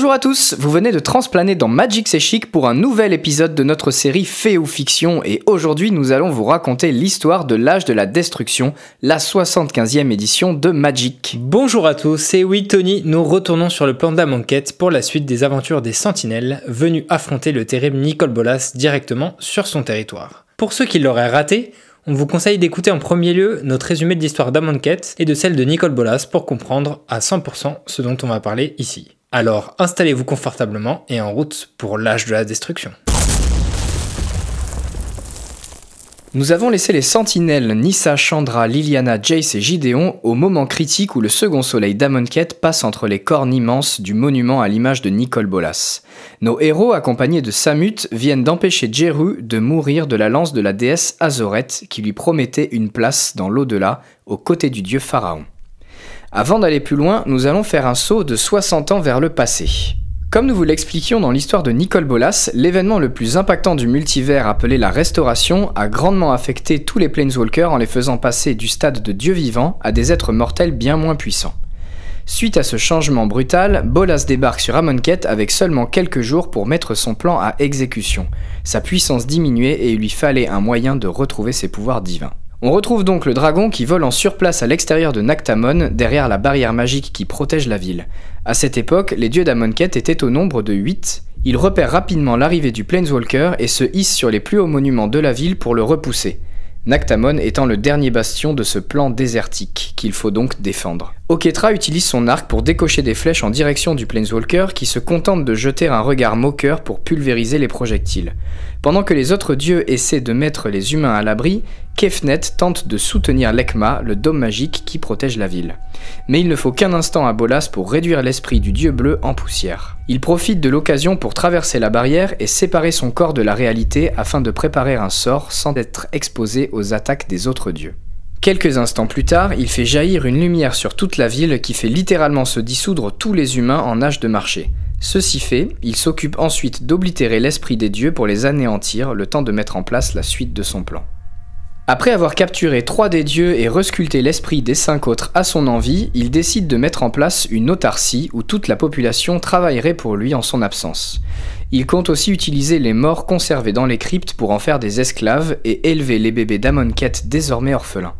Bonjour à tous, vous venez de transplaner dans Magic C'est pour un nouvel épisode de notre série Fait ou Fiction et aujourd'hui nous allons vous raconter l'histoire de l'âge de la destruction, la 75e édition de Magic. Bonjour à tous, c'est oui Tony, nous retournons sur le plan de la manquette pour la suite des aventures des Sentinelles venus affronter le terrible Nicole Bolas directement sur son territoire. Pour ceux qui l'auraient raté, on vous conseille d'écouter en premier lieu notre résumé de l'histoire d'Amonkhet et de celle de Nicole Bolas pour comprendre à 100% ce dont on va parler ici. Alors installez-vous confortablement et en route pour l'âge de la destruction. Nous avons laissé les sentinelles Nissa, Chandra, Liliana, Jace et Gideon au moment critique où le second soleil d'Amonkhet passe entre les cornes immenses du monument à l'image de Nicole Bolas. Nos héros, accompagnés de Samut, viennent d'empêcher Jeru de mourir de la lance de la déesse Azoret qui lui promettait une place dans l'au-delà aux côtés du dieu Pharaon. Avant d'aller plus loin, nous allons faire un saut de 60 ans vers le passé. Comme nous vous l'expliquions dans l'histoire de Nicole Bolas, l'événement le plus impactant du multivers appelé la Restauration a grandement affecté tous les Planeswalkers en les faisant passer du stade de dieu vivant à des êtres mortels bien moins puissants. Suite à ce changement brutal, Bolas débarque sur Amonkhet avec seulement quelques jours pour mettre son plan à exécution. Sa puissance diminuait et il lui fallait un moyen de retrouver ses pouvoirs divins. On retrouve donc le dragon qui vole en surplace à l'extérieur de Nactamon, derrière la barrière magique qui protège la ville. À cette époque, les dieux d'Amonkhet étaient au nombre de 8. Ils repèrent rapidement l'arrivée du Planeswalker et se hissent sur les plus hauts monuments de la ville pour le repousser. Nactamon étant le dernier bastion de ce plan désertique, qu'il faut donc défendre. Oketra utilise son arc pour décocher des flèches en direction du Planeswalker qui se contente de jeter un regard moqueur pour pulvériser les projectiles. Pendant que les autres dieux essaient de mettre les humains à l'abri, Kefnet tente de soutenir l'Ekma, le dôme magique qui protège la ville. Mais il ne faut qu'un instant à Bolas pour réduire l'esprit du dieu bleu en poussière. Il profite de l'occasion pour traverser la barrière et séparer son corps de la réalité afin de préparer un sort sans être exposé aux attaques des autres dieux. Quelques instants plus tard, il fait jaillir une lumière sur toute la ville qui fait littéralement se dissoudre tous les humains en âge de marché. Ceci fait, il s'occupe ensuite d'oblitérer l'esprit des dieux pour les anéantir, le temps de mettre en place la suite de son plan. Après avoir capturé trois des dieux et resculté l'esprit des cinq autres à son envie, il décide de mettre en place une autarcie où toute la population travaillerait pour lui en son absence. Il compte aussi utiliser les morts conservés dans les cryptes pour en faire des esclaves et élever les bébés d'Amonkhet désormais orphelins.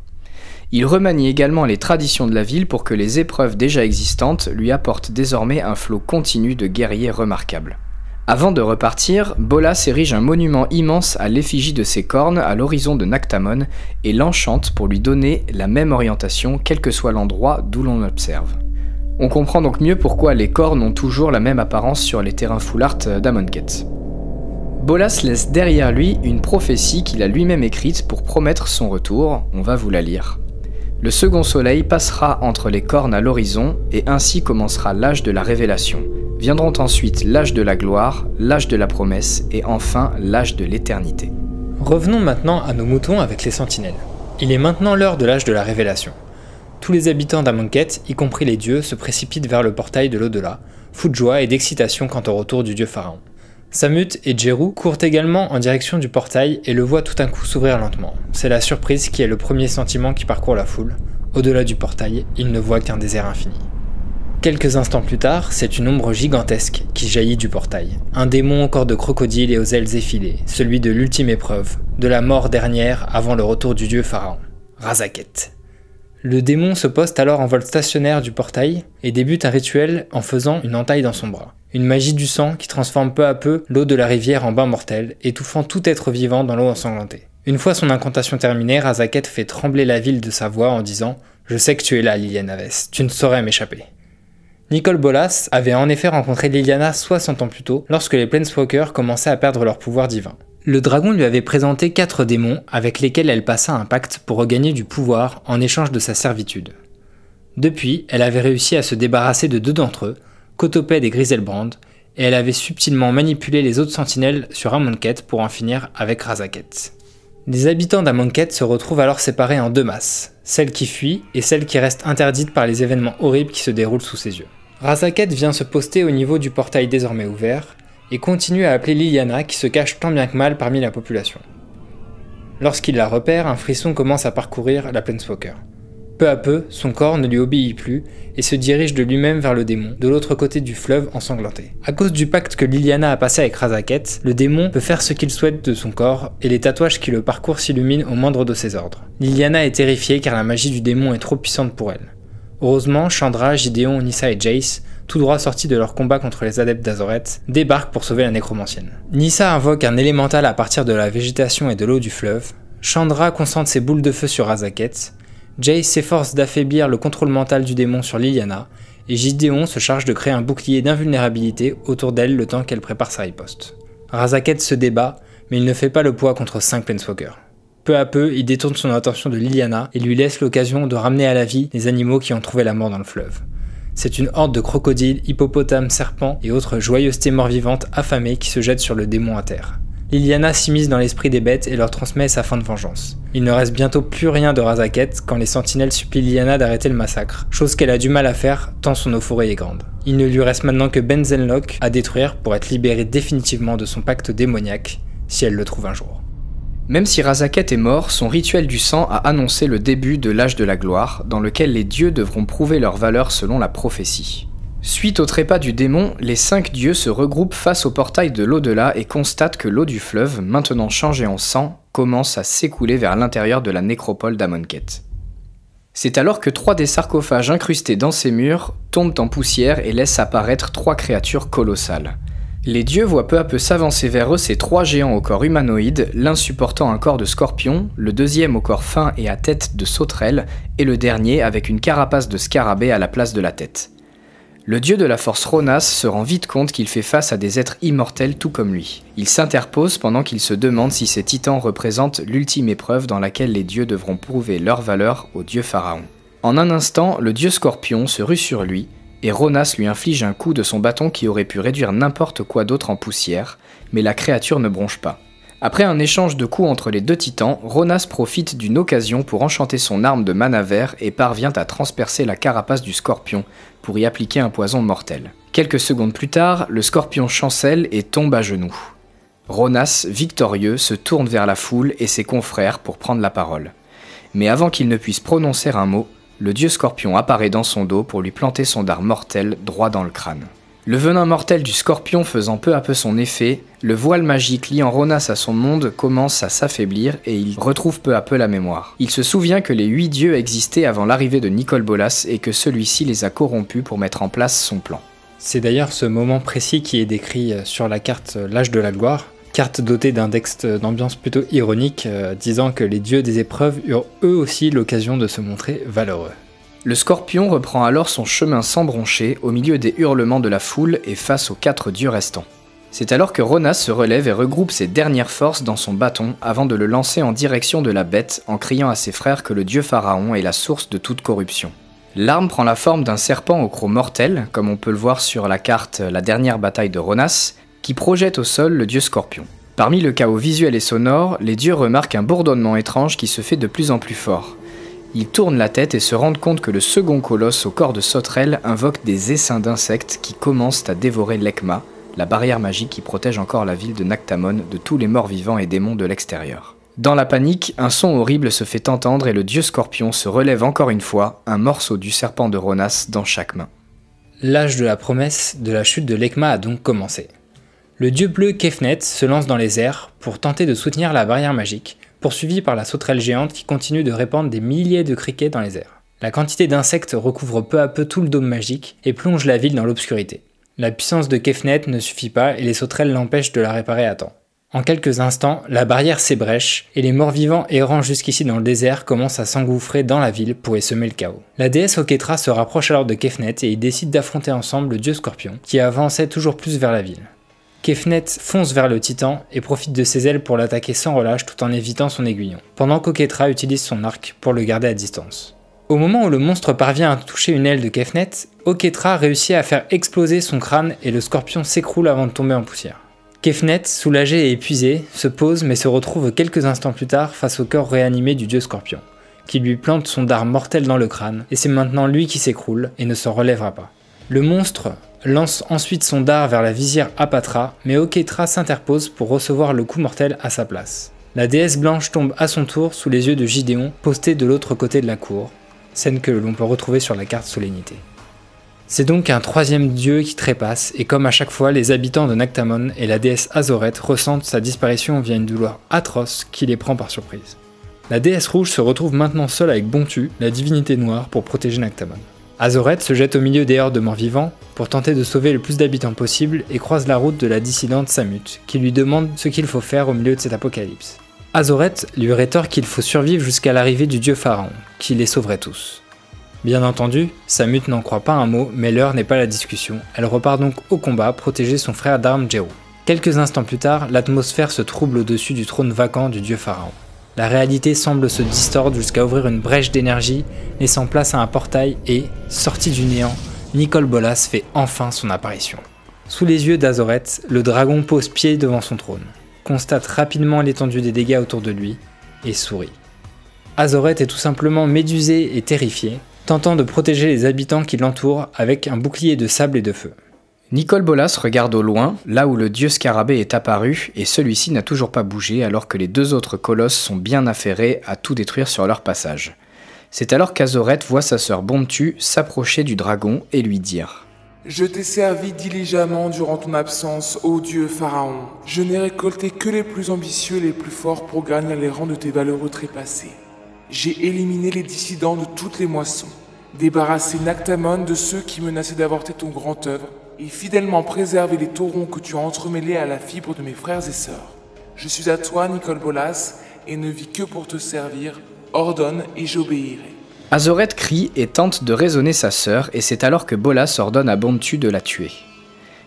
Il remanie également les traditions de la ville pour que les épreuves déjà existantes lui apportent désormais un flot continu de guerriers remarquables. Avant de repartir, Bolas érige un monument immense à l'effigie de ses cornes à l'horizon de Nactamon et l'enchante pour lui donner la même orientation quel que soit l'endroit d'où l'on observe. On comprend donc mieux pourquoi les cornes ont toujours la même apparence sur les terrains full art. Bolas laisse derrière lui une prophétie qu'il a lui-même écrite pour promettre son retour, on va vous la lire. Le second soleil passera entre les cornes à l'horizon et ainsi commencera l'âge de la révélation. Viendront ensuite l'âge de la gloire, l'âge de la promesse et enfin l'âge de l'éternité. Revenons maintenant à nos moutons avec les sentinelles. Il est maintenant l'heure de l'âge de la révélation. Tous les habitants d'Amonkhet, y compris les dieux, se précipitent vers le portail de l'au-delà, fous de joie et d'excitation quant au retour du dieu pharaon. Samut et Jeru courent également en direction du portail et le voient tout d'un coup s'ouvrir lentement. C'est la surprise qui est le premier sentiment qui parcourt la foule. Au-delà du portail, ils ne voient qu'un désert infini. Quelques instants plus tard, c'est une ombre gigantesque qui jaillit du portail. Un démon au corps de crocodile et aux ailes effilées, celui de l'ultime épreuve, de la mort dernière avant le retour du dieu pharaon, Razaket. Le démon se poste alors en vol stationnaire du portail et débute un rituel en faisant une entaille dans son bras. Une magie du sang qui transforme peu à peu l'eau de la rivière en bain mortel, étouffant tout être vivant dans l'eau ensanglantée. Une fois son incantation terminée, Razaket fait trembler la ville de sa voix en disant Je sais que tu es là, Liliana Aves, tu ne saurais m'échapper. Nicole Bolas avait en effet rencontré Liliana 60 ans plus tôt, lorsque les Planeswalkers commençaient à perdre leur pouvoir divin. Le dragon lui avait présenté quatre démons avec lesquels elle passa un pacte pour regagner du pouvoir en échange de sa servitude. Depuis, elle avait réussi à se débarrasser de deux d'entre eux, Cotopède et Griselbrand, et elle avait subtilement manipulé les autres sentinelles sur Amonkhet pour en finir avec Razaket. Les habitants d'Amonkhet se retrouvent alors séparés en deux masses, celle qui fuit et celle qui reste interdite par les événements horribles qui se déroulent sous ses yeux. Razaket vient se poster au niveau du portail désormais ouvert et continue à appeler Liliana qui se cache tant bien que mal parmi la population. Lorsqu'il la repère, un frisson commence à parcourir la Planeswalker. Peu à peu, son corps ne lui obéit plus et se dirige de lui-même vers le démon, de l'autre côté du fleuve ensanglanté. À cause du pacte que Liliana a passé avec Razaket, le démon peut faire ce qu'il souhaite de son corps et les tatouages qui le parcourent s'illuminent au moindre de ses ordres. Liliana est terrifiée car la magie du démon est trop puissante pour elle. Heureusement, Chandra, Gideon, Nissa et Jace, tout droit sortis de leur combat contre les adeptes d'Azoret, débarquent pour sauver la nécromancienne. Nissa invoque un élémental à partir de la végétation et de l'eau du fleuve, Chandra concentre ses boules de feu sur Razaket, Jace s'efforce d'affaiblir le contrôle mental du démon sur Liliana, et Gideon se charge de créer un bouclier d'invulnérabilité autour d'elle le temps qu'elle prépare sa riposte. Razaket se débat, mais il ne fait pas le poids contre 5 Planeswalkers. Peu à peu, il détourne son attention de Liliana et lui laisse l'occasion de ramener à la vie les animaux qui ont trouvé la mort dans le fleuve. C'est une horde de crocodiles, hippopotames, serpents et autres joyeusetés mort-vivantes affamées qui se jettent sur le démon à terre. Liliana s'immisce dans l'esprit des bêtes et leur transmet sa fin de vengeance. Il ne reste bientôt plus rien de Razaket quand les sentinelles supplient Liliana d'arrêter le massacre, chose qu'elle a du mal à faire tant son euphorie est grande. Il ne lui reste maintenant que Benzenlock à détruire pour être libérée définitivement de son pacte démoniaque, si elle le trouve un jour. Même si Razaket est mort, son rituel du sang a annoncé le début de l'âge de la gloire, dans lequel les dieux devront prouver leur valeur selon la prophétie. Suite au trépas du démon, les cinq dieux se regroupent face au portail de l'au-delà et constatent que l'eau du fleuve, maintenant changée en sang, commence à s'écouler vers l'intérieur de la nécropole d'Amonket. C'est alors que trois des sarcophages incrustés dans ces murs tombent en poussière et laissent apparaître trois créatures colossales. Les dieux voient peu à peu s'avancer vers eux ces trois géants au corps humanoïde, l'un supportant un corps de scorpion, le deuxième au corps fin et à tête de sauterelle, et le dernier avec une carapace de scarabée à la place de la tête. Le dieu de la force Ronas se rend vite compte qu'il fait face à des êtres immortels tout comme lui. Il s'interpose pendant qu'il se demande si ces titans représentent l'ultime épreuve dans laquelle les dieux devront prouver leur valeur au dieu pharaon. En un instant, le dieu scorpion se rue sur lui, et Ronas lui inflige un coup de son bâton qui aurait pu réduire n'importe quoi d'autre en poussière, mais la créature ne bronche pas. Après un échange de coups entre les deux titans, Ronas profite d'une occasion pour enchanter son arme de mana vert et parvient à transpercer la carapace du scorpion pour y appliquer un poison mortel. Quelques secondes plus tard, le scorpion chancelle et tombe à genoux. Ronas, victorieux, se tourne vers la foule et ses confrères pour prendre la parole. Mais avant qu'il ne puisse prononcer un mot, le dieu scorpion apparaît dans son dos pour lui planter son dard mortel droit dans le crâne. Le venin mortel du scorpion faisant peu à peu son effet, le voile magique liant Ronas à son monde commence à s'affaiblir et il retrouve peu à peu la mémoire. Il se souvient que les huit dieux existaient avant l'arrivée de Nicole Bolas et que celui-ci les a corrompus pour mettre en place son plan. C'est d'ailleurs ce moment précis qui est décrit euh, sur la carte euh, L'âge de la gloire, carte dotée d'un texte d'ambiance plutôt ironique, euh, disant que les dieux des épreuves eurent eux aussi l'occasion de se montrer valeureux. Le scorpion reprend alors son chemin sans broncher au milieu des hurlements de la foule et face aux quatre dieux restants. C'est alors que Ronas se relève et regroupe ses dernières forces dans son bâton avant de le lancer en direction de la bête en criant à ses frères que le dieu pharaon est la source de toute corruption. L'arme prend la forme d'un serpent au croc mortel, comme on peut le voir sur la carte La dernière bataille de Ronas, qui projette au sol le dieu scorpion. Parmi le chaos visuel et sonore, les dieux remarquent un bourdonnement étrange qui se fait de plus en plus fort. Ils tournent la tête et se rendent compte que le second colosse au corps de sauterelle invoque des essaims d'insectes qui commencent à dévorer l'Ekma, la barrière magique qui protège encore la ville de Nactamon de tous les morts vivants et démons de l'extérieur. Dans la panique, un son horrible se fait entendre et le dieu scorpion se relève encore une fois, un morceau du serpent de Ronas dans chaque main. L'âge de la promesse de la chute de l'Ekma a donc commencé. Le dieu bleu Kefnet se lance dans les airs pour tenter de soutenir la barrière magique, poursuivi par la sauterelle géante qui continue de répandre des milliers de criquets dans les airs. La quantité d'insectes recouvre peu à peu tout le dôme magique et plonge la ville dans l'obscurité. La puissance de Kefnet ne suffit pas et les sauterelles l'empêchent de la réparer à temps. En quelques instants, la barrière s'ébrèche et les morts-vivants errant jusqu'ici dans le désert commencent à s'engouffrer dans la ville pour y semer le chaos. La déesse Oketra se rapproche alors de Kefnet et ils décident d'affronter ensemble le dieu scorpion qui avançait toujours plus vers la ville. Kefnet fonce vers le titan et profite de ses ailes pour l'attaquer sans relâche tout en évitant son aiguillon, pendant qu'Oketra utilise son arc pour le garder à distance. Au moment où le monstre parvient à toucher une aile de Kefnet, Oketra réussit à faire exploser son crâne et le scorpion s'écroule avant de tomber en poussière. Kefnet, soulagé et épuisé, se pose mais se retrouve quelques instants plus tard face au corps réanimé du dieu scorpion, qui lui plante son dard mortel dans le crâne, et c'est maintenant lui qui s'écroule et ne se relèvera pas. Le monstre, lance ensuite son dard vers la visière Apatra, mais Oketra s'interpose pour recevoir le coup mortel à sa place. La déesse blanche tombe à son tour sous les yeux de Gideon, posté de l'autre côté de la cour. scène que l'on peut retrouver sur la carte Solennité. C'est donc un troisième dieu qui trépasse, et comme à chaque fois, les habitants de Nactamon et la déesse Azoret ressentent sa disparition via une douleur atroce qui les prend par surprise. La déesse rouge se retrouve maintenant seule avec Bontu, la divinité noire, pour protéger Nactamon. Azoret se jette au milieu des hordes de morts-vivants pour tenter de sauver le plus d'habitants possible et croise la route de la dissidente Samut, qui lui demande ce qu'il faut faire au milieu de cet apocalypse. Azoret lui rétorque qu'il faut survivre jusqu'à l'arrivée du dieu Pharaon, qui les sauverait tous. Bien entendu, Samut n'en croit pas un mot, mais l'heure n'est pas la discussion. Elle repart donc au combat, protéger son frère d'armes Jero. Quelques instants plus tard, l'atmosphère se trouble au-dessus du trône vacant du dieu Pharaon. La réalité semble se distordre jusqu'à ouvrir une brèche d'énergie, laissant place à un portail et, sorti du néant, Nicole Bolas fait enfin son apparition. Sous les yeux d'Azoret, le dragon pose pied devant son trône, constate rapidement l'étendue des dégâts autour de lui et sourit. Azoret est tout simplement médusé et terrifié, tentant de protéger les habitants qui l'entourent avec un bouclier de sable et de feu. Nicole Bolas regarde au loin, là où le dieu scarabée est apparu, et celui-ci n'a toujours pas bougé alors que les deux autres colosses sont bien affairés à tout détruire sur leur passage. C'est alors qu'Azoret voit sa sœur Bontu s'approcher du dragon et lui dire Je t'ai servi diligemment durant ton absence, ô dieu Pharaon. Je n'ai récolté que les plus ambitieux et les plus forts pour gagner les rangs de tes valeureux trépassés. J'ai éliminé les dissidents de toutes les moissons, débarrassé Nactamon de ceux qui menaçaient d'avorter ton grand œuvre, et fidèlement préservé les taurons que tu as entremêlés à la fibre de mes frères et sœurs. Je suis à toi, Nicole Bolas, et ne vis que pour te servir. Ordonne et j'obéirai. Azoret crie et tente de raisonner sa sœur, et c'est alors que Bolas ordonne à Bontu de la tuer.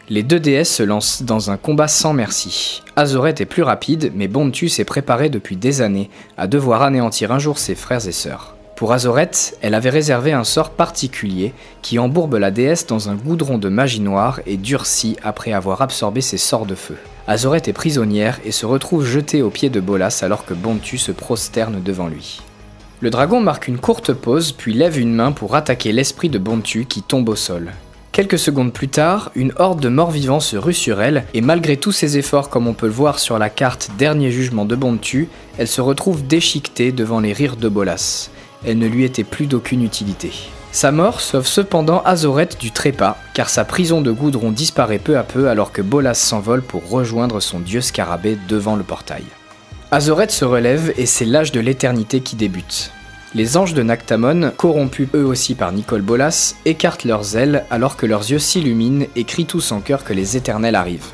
Les deux déesses se lancent dans un combat sans merci. Azoret est plus rapide, mais Bontu s'est préparé depuis des années à devoir anéantir un jour ses frères et sœurs. Pour Azoret, elle avait réservé un sort particulier qui embourbe la déesse dans un goudron de magie noire et durcit après avoir absorbé ses sorts de feu. Azoret est prisonnière et se retrouve jetée aux pieds de Bolas alors que Bontu se prosterne devant lui. Le dragon marque une courte pause puis lève une main pour attaquer l'esprit de Bontu qui tombe au sol. Quelques secondes plus tard, une horde de morts-vivants se rue sur elle, et malgré tous ses efforts comme on peut le voir sur la carte Dernier jugement de Bontu, elle se retrouve déchiquetée devant les rires de Bolas elle ne lui était plus d'aucune utilité. Sa mort sauve cependant Azoret du trépas, car sa prison de goudron disparaît peu à peu alors que Bolas s'envole pour rejoindre son dieu scarabée devant le portail. Azoret se relève et c'est l'âge de l'éternité qui débute. Les anges de Nactamon, corrompus eux aussi par Nicole Bolas, écartent leurs ailes alors que leurs yeux s'illuminent et crient tous en chœur que les éternels arrivent.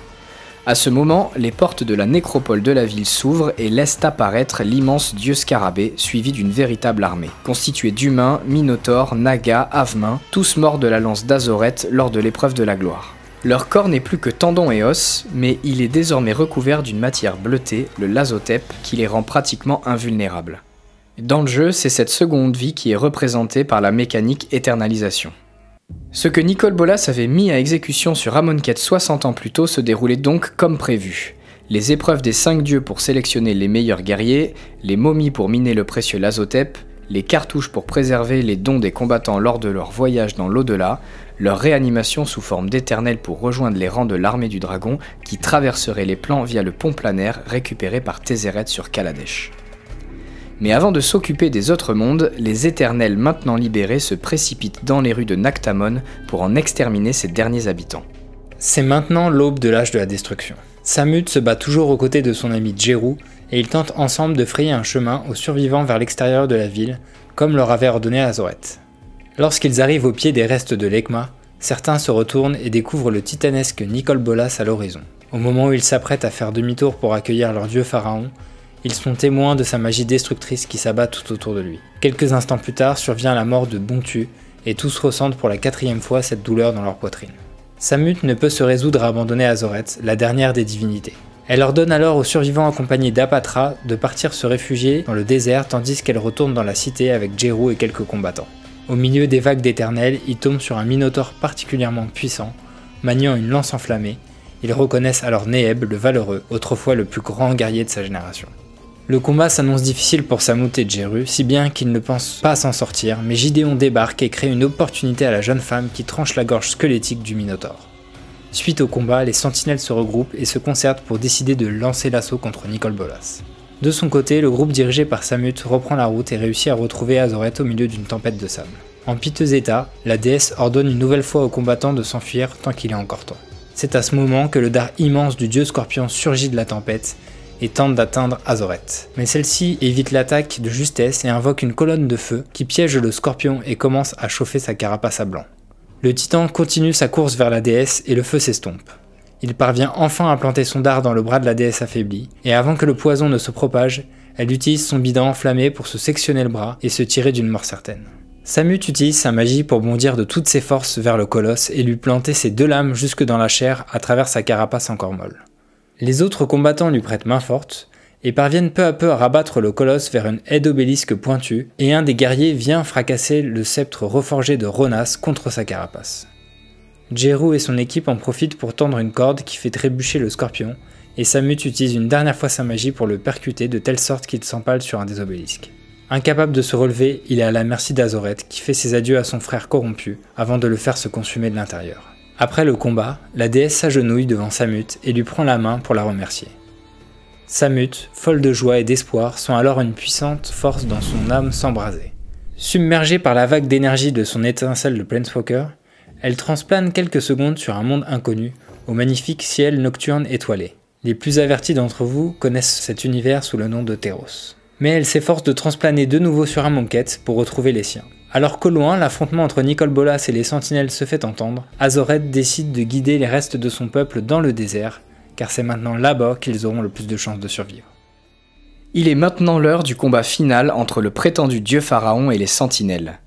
À ce moment, les portes de la nécropole de la ville s'ouvrent et laissent apparaître l'immense dieu scarabée, suivi d'une véritable armée, constituée d'humains, minotaures, nagas, avemains, tous morts de la lance d'Azoret lors de l'épreuve de la gloire. Leur corps n'est plus que tendons et os, mais il est désormais recouvert d'une matière bleutée, le lazotep, qui les rend pratiquement invulnérables. Dans le jeu, c'est cette seconde vie qui est représentée par la mécanique éternalisation. Ce que Nicole Bolas avait mis à exécution sur Amonkhet 60 ans plus tôt se déroulait donc comme prévu. Les épreuves des 5 dieux pour sélectionner les meilleurs guerriers, les momies pour miner le précieux Lazotep, les cartouches pour préserver les dons des combattants lors de leur voyage dans l'au-delà, leur réanimation sous forme d'éternel pour rejoindre les rangs de l'armée du dragon qui traverserait les plans via le pont planaire récupéré par Tézéret sur Kaladesh. Mais avant de s'occuper des autres mondes, les éternels maintenant libérés se précipitent dans les rues de Nactamon pour en exterminer ses derniers habitants. C'est maintenant l'aube de l'âge de la destruction. Samut se bat toujours aux côtés de son ami Jeru et ils tentent ensemble de frayer un chemin aux survivants vers l'extérieur de la ville, comme leur avait ordonné Azoret. Lorsqu'ils arrivent au pied des restes de l'Ekma, certains se retournent et découvrent le titanesque Nicole Bolas à l'horizon. Au moment où ils s'apprêtent à faire demi-tour pour accueillir leur dieu pharaon, ils sont témoins de sa magie destructrice qui s'abat tout autour de lui. Quelques instants plus tard survient la mort de Bontu, et tous ressentent pour la quatrième fois cette douleur dans leur poitrine. Samut ne peut se résoudre à abandonner Azoret, la dernière des divinités. Elle ordonne alors aux survivants accompagnés d'Apatra de partir se réfugier dans le désert tandis qu'elle retourne dans la cité avec Jeru et quelques combattants. Au milieu des vagues d'éternel, ils tombent sur un minotaure particulièrement puissant, maniant une lance enflammée. Ils reconnaissent alors Neheb le valeureux, autrefois le plus grand guerrier de sa génération. Le combat s'annonce difficile pour Samut et Jeru, si bien qu'ils ne pensent pas s'en sortir, mais Gideon débarque et crée une opportunité à la jeune femme qui tranche la gorge squelettique du Minotaure. Suite au combat, les sentinelles se regroupent et se concertent pour décider de lancer l'assaut contre Nicole Bolas. De son côté, le groupe dirigé par Samut reprend la route et réussit à retrouver Azoret au milieu d'une tempête de sable. En piteux état, la déesse ordonne une nouvelle fois aux combattants de s'enfuir tant qu'il est encore temps. C'est à ce moment que le dard immense du dieu scorpion surgit de la tempête et tente d'atteindre Azoret. Mais celle-ci évite l'attaque de justesse et invoque une colonne de feu qui piège le scorpion et commence à chauffer sa carapace à blanc. Le titan continue sa course vers la déesse et le feu s'estompe. Il parvient enfin à planter son dard dans le bras de la déesse affaiblie, et avant que le poison ne se propage, elle utilise son bidon enflammé pour se sectionner le bras et se tirer d'une mort certaine. Samut utilise sa magie pour bondir de toutes ses forces vers le colosse et lui planter ses deux lames jusque dans la chair à travers sa carapace encore molle. Les autres combattants lui prêtent main forte et parviennent peu à peu à rabattre le colosse vers une haie d'obélisque pointue, et un des guerriers vient fracasser le sceptre reforgé de Ronas contre sa carapace. Jeru et son équipe en profitent pour tendre une corde qui fait trébucher le scorpion, et Samut utilise une dernière fois sa magie pour le percuter de telle sorte qu'il s'empale sur un des obélisques. Incapable de se relever, il est à la merci d'Azoret qui fait ses adieux à son frère corrompu avant de le faire se consumer de l'intérieur. Après le combat, la déesse s'agenouille devant Samut et lui prend la main pour la remercier. Samut, folle de joie et d'espoir, sent alors une puissante force dans son âme s'embraser. Submergée par la vague d'énergie de son étincelle de Planeswalker, elle transplane quelques secondes sur un monde inconnu, au magnifique ciel nocturne étoilé. Les plus avertis d'entre vous connaissent cet univers sous le nom de Teros. Mais elle s'efforce de transplaner de nouveau sur un monquette pour retrouver les siens. Alors qu'au loin, l'affrontement entre Nicole Bolas et les sentinelles se fait entendre, Azoret décide de guider les restes de son peuple dans le désert, car c'est maintenant là-bas qu'ils auront le plus de chances de survivre. Il est maintenant l'heure du combat final entre le prétendu dieu pharaon et les sentinelles.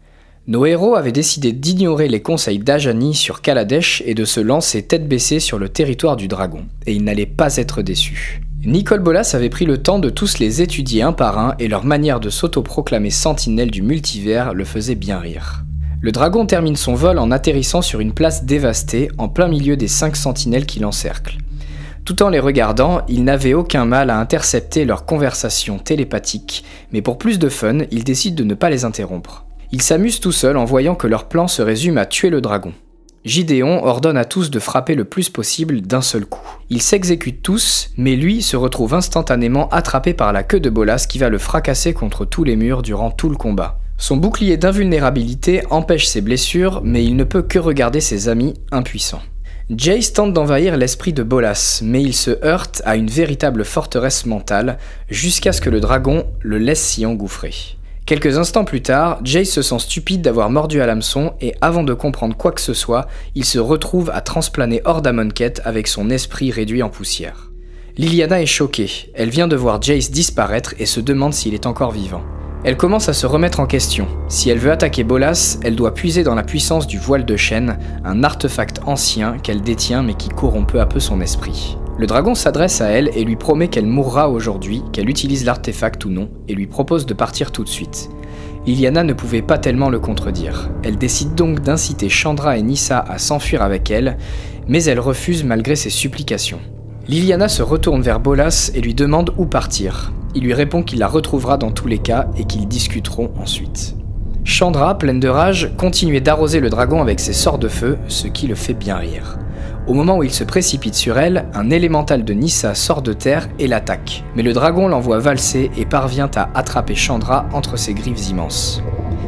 Nos héros avaient décidé d'ignorer les conseils d'Ajani sur Kaladesh et de se lancer tête baissée sur le territoire du dragon, et ils n'allaient pas être déçus. Nicole Bolas avait pris le temps de tous les étudier un par un et leur manière de s'autoproclamer sentinelle du multivers le faisait bien rire. Le dragon termine son vol en atterrissant sur une place dévastée en plein milieu des cinq sentinelles qui l'encerclent. Tout en les regardant, il n'avait aucun mal à intercepter leur conversation télépathique, mais pour plus de fun, il décide de ne pas les interrompre. Ils s'amusent tout seuls en voyant que leur plan se résume à tuer le dragon. Gideon ordonne à tous de frapper le plus possible d'un seul coup. Ils s'exécutent tous, mais lui se retrouve instantanément attrapé par la queue de Bolas qui va le fracasser contre tous les murs durant tout le combat. Son bouclier d'invulnérabilité empêche ses blessures, mais il ne peut que regarder ses amis impuissants. Jace tente d'envahir l'esprit de Bolas, mais il se heurte à une véritable forteresse mentale, jusqu'à ce que le dragon le laisse s'y engouffrer. Quelques instants plus tard, Jace se sent stupide d'avoir mordu à l'hameçon et avant de comprendre quoi que ce soit, il se retrouve à transplaner hors d'Amonkhet avec son esprit réduit en poussière. Liliana est choquée, elle vient de voir Jace disparaître et se demande s'il est encore vivant. Elle commence à se remettre en question. Si elle veut attaquer Bolas, elle doit puiser dans la puissance du voile de chêne, un artefact ancien qu'elle détient mais qui corrompt peu à peu son esprit. Le dragon s'adresse à elle et lui promet qu'elle mourra aujourd'hui, qu'elle utilise l'artefact ou non, et lui propose de partir tout de suite. Liliana ne pouvait pas tellement le contredire. Elle décide donc d'inciter Chandra et Nissa à s'enfuir avec elle, mais elle refuse malgré ses supplications. Liliana se retourne vers Bolas et lui demande où partir. Il lui répond qu'il la retrouvera dans tous les cas et qu'ils discuteront ensuite. Chandra, pleine de rage, continuait d'arroser le dragon avec ses sorts de feu, ce qui le fait bien rire. Au moment où il se précipite sur elle, un élémental de Nissa sort de terre et l'attaque. Mais le dragon l'envoie valser et parvient à attraper Chandra entre ses griffes immenses.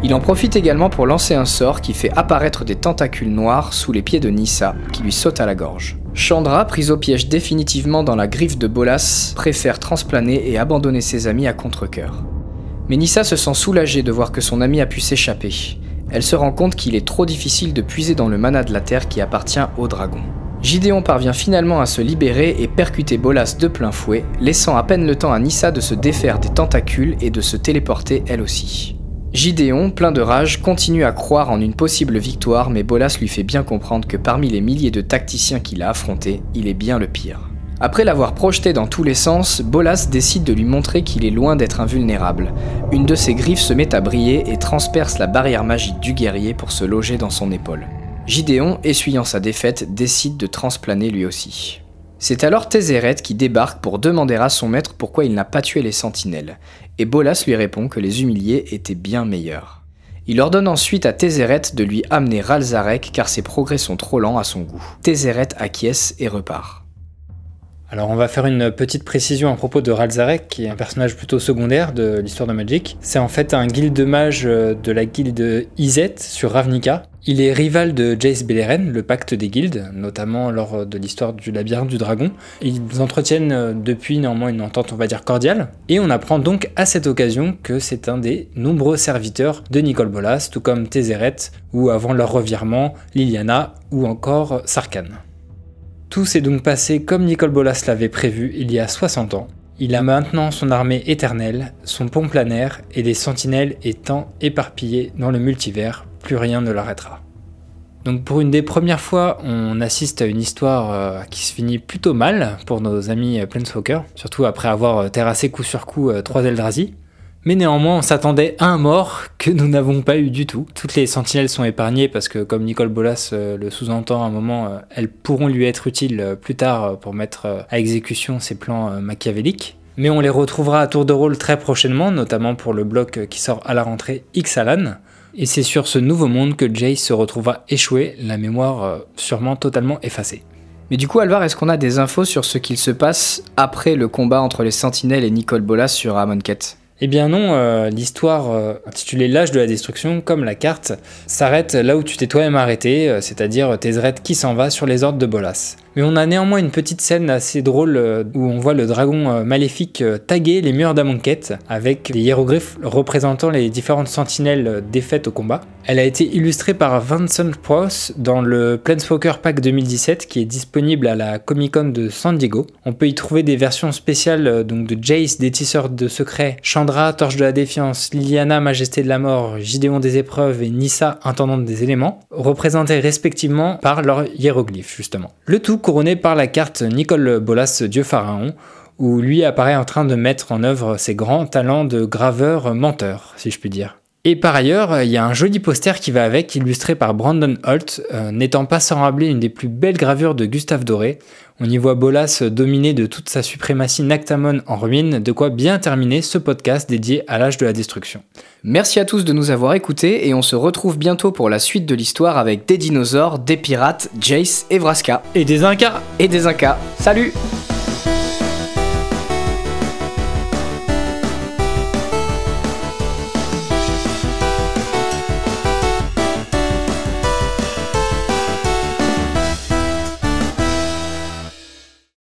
Il en profite également pour lancer un sort qui fait apparaître des tentacules noirs sous les pieds de Nissa, qui lui saute à la gorge. Chandra, prise au piège définitivement dans la griffe de Bolas, préfère transplaner et abandonner ses amis à contre-coeur. Mais Nissa se sent soulagée de voir que son ami a pu s'échapper. Elle se rend compte qu'il est trop difficile de puiser dans le mana de la terre qui appartient au dragon. Gideon parvient finalement à se libérer et percuter Bolas de plein fouet, laissant à peine le temps à Nissa de se défaire des tentacules et de se téléporter elle aussi. Gideon, plein de rage, continue à croire en une possible victoire, mais Bolas lui fait bien comprendre que parmi les milliers de tacticiens qu'il a affrontés, il est bien le pire. Après l'avoir projeté dans tous les sens, Bolas décide de lui montrer qu'il est loin d'être invulnérable. Une de ses griffes se met à briller et transperce la barrière magique du guerrier pour se loger dans son épaule. Gideon, essuyant sa défaite, décide de transplaner lui aussi. C'est alors Tézéret qui débarque pour demander à son maître pourquoi il n'a pas tué les sentinelles, et Bolas lui répond que les humiliés étaient bien meilleurs. Il ordonne ensuite à Tézéret de lui amener Ralzarek car ses progrès sont trop lents à son goût. Tézéret acquiesce et repart. Alors on va faire une petite précision à propos de Ralzarek, qui est un personnage plutôt secondaire de l'histoire de Magic. C'est en fait un guilde mage euh, de la guilde Izet sur Ravnica. Il est rival de Jace Beleren, le pacte des guildes, notamment lors de l'histoire du labyrinthe du dragon. Ils entretiennent euh, depuis néanmoins une entente, on va dire, cordiale. Et on apprend donc à cette occasion que c'est un des nombreux serviteurs de Nicole Bolas, tout comme Tézéret, ou avant leur revirement, Liliana, ou encore Sarkhan. Tout s'est donc passé comme Nicole Bolas l'avait prévu il y a 60 ans. Il a maintenant son armée éternelle, son pont planaire et des sentinelles étant éparpillées dans le multivers, plus rien ne l'arrêtera. Donc pour une des premières fois, on assiste à une histoire euh, qui se finit plutôt mal pour nos amis euh, Planeswalker, surtout après avoir euh, terrassé coup sur coup trois Eldrazi. Mais néanmoins, on s'attendait à un mort que nous n'avons pas eu du tout. Toutes les sentinelles sont épargnées parce que, comme Nicole Bolas le sous-entend à un moment, elles pourront lui être utiles plus tard pour mettre à exécution ses plans machiavéliques. Mais on les retrouvera à tour de rôle très prochainement, notamment pour le bloc qui sort à la rentrée X-Alan. Et c'est sur ce nouveau monde que Jace se retrouvera échoué, la mémoire sûrement totalement effacée. Mais du coup, Alvar, est-ce qu'on a des infos sur ce qu'il se passe après le combat entre les sentinelles et Nicole Bolas sur Amonkhet eh bien non, euh, l'histoire euh, intitulée L'âge de la destruction, comme la carte, s'arrête là où tu t'es toi-même arrêté, euh, c'est-à-dire Tézret qui s'en va sur les ordres de Bolas. Mais on a néanmoins une petite scène assez drôle où on voit le dragon maléfique taguer les murs d'Amonkhet avec des hiéroglyphes représentant les différentes sentinelles défaites au combat. Elle a été illustrée par Vincent Pross dans le Planeswalker Pack 2017 qui est disponible à la Comic Con de San Diego. On peut y trouver des versions spéciales donc de Jace, des tisseurs de secrets, Chandra, Torche de la Défiance, Liliana, Majesté de la Mort, Gideon des Épreuves et Nissa, Intendante des Éléments, représentés respectivement par leurs hiéroglyphes justement. Le tout couronné par la carte Nicole Bolas, Dieu Pharaon, où lui apparaît en train de mettre en œuvre ses grands talents de graveur menteur, si je puis dire. Et par ailleurs, il y a un joli poster qui va avec, illustré par Brandon Holt, euh, n'étant pas sans rappeler une des plus belles gravures de Gustave Doré. On y voit Bolas dominé de toute sa suprématie Nactamon en ruine, de quoi bien terminer ce podcast dédié à l'âge de la destruction. Merci à tous de nous avoir écoutés et on se retrouve bientôt pour la suite de l'histoire avec des dinosaures, des pirates, Jace et Vraska. Et des Incas Et des Incas. Salut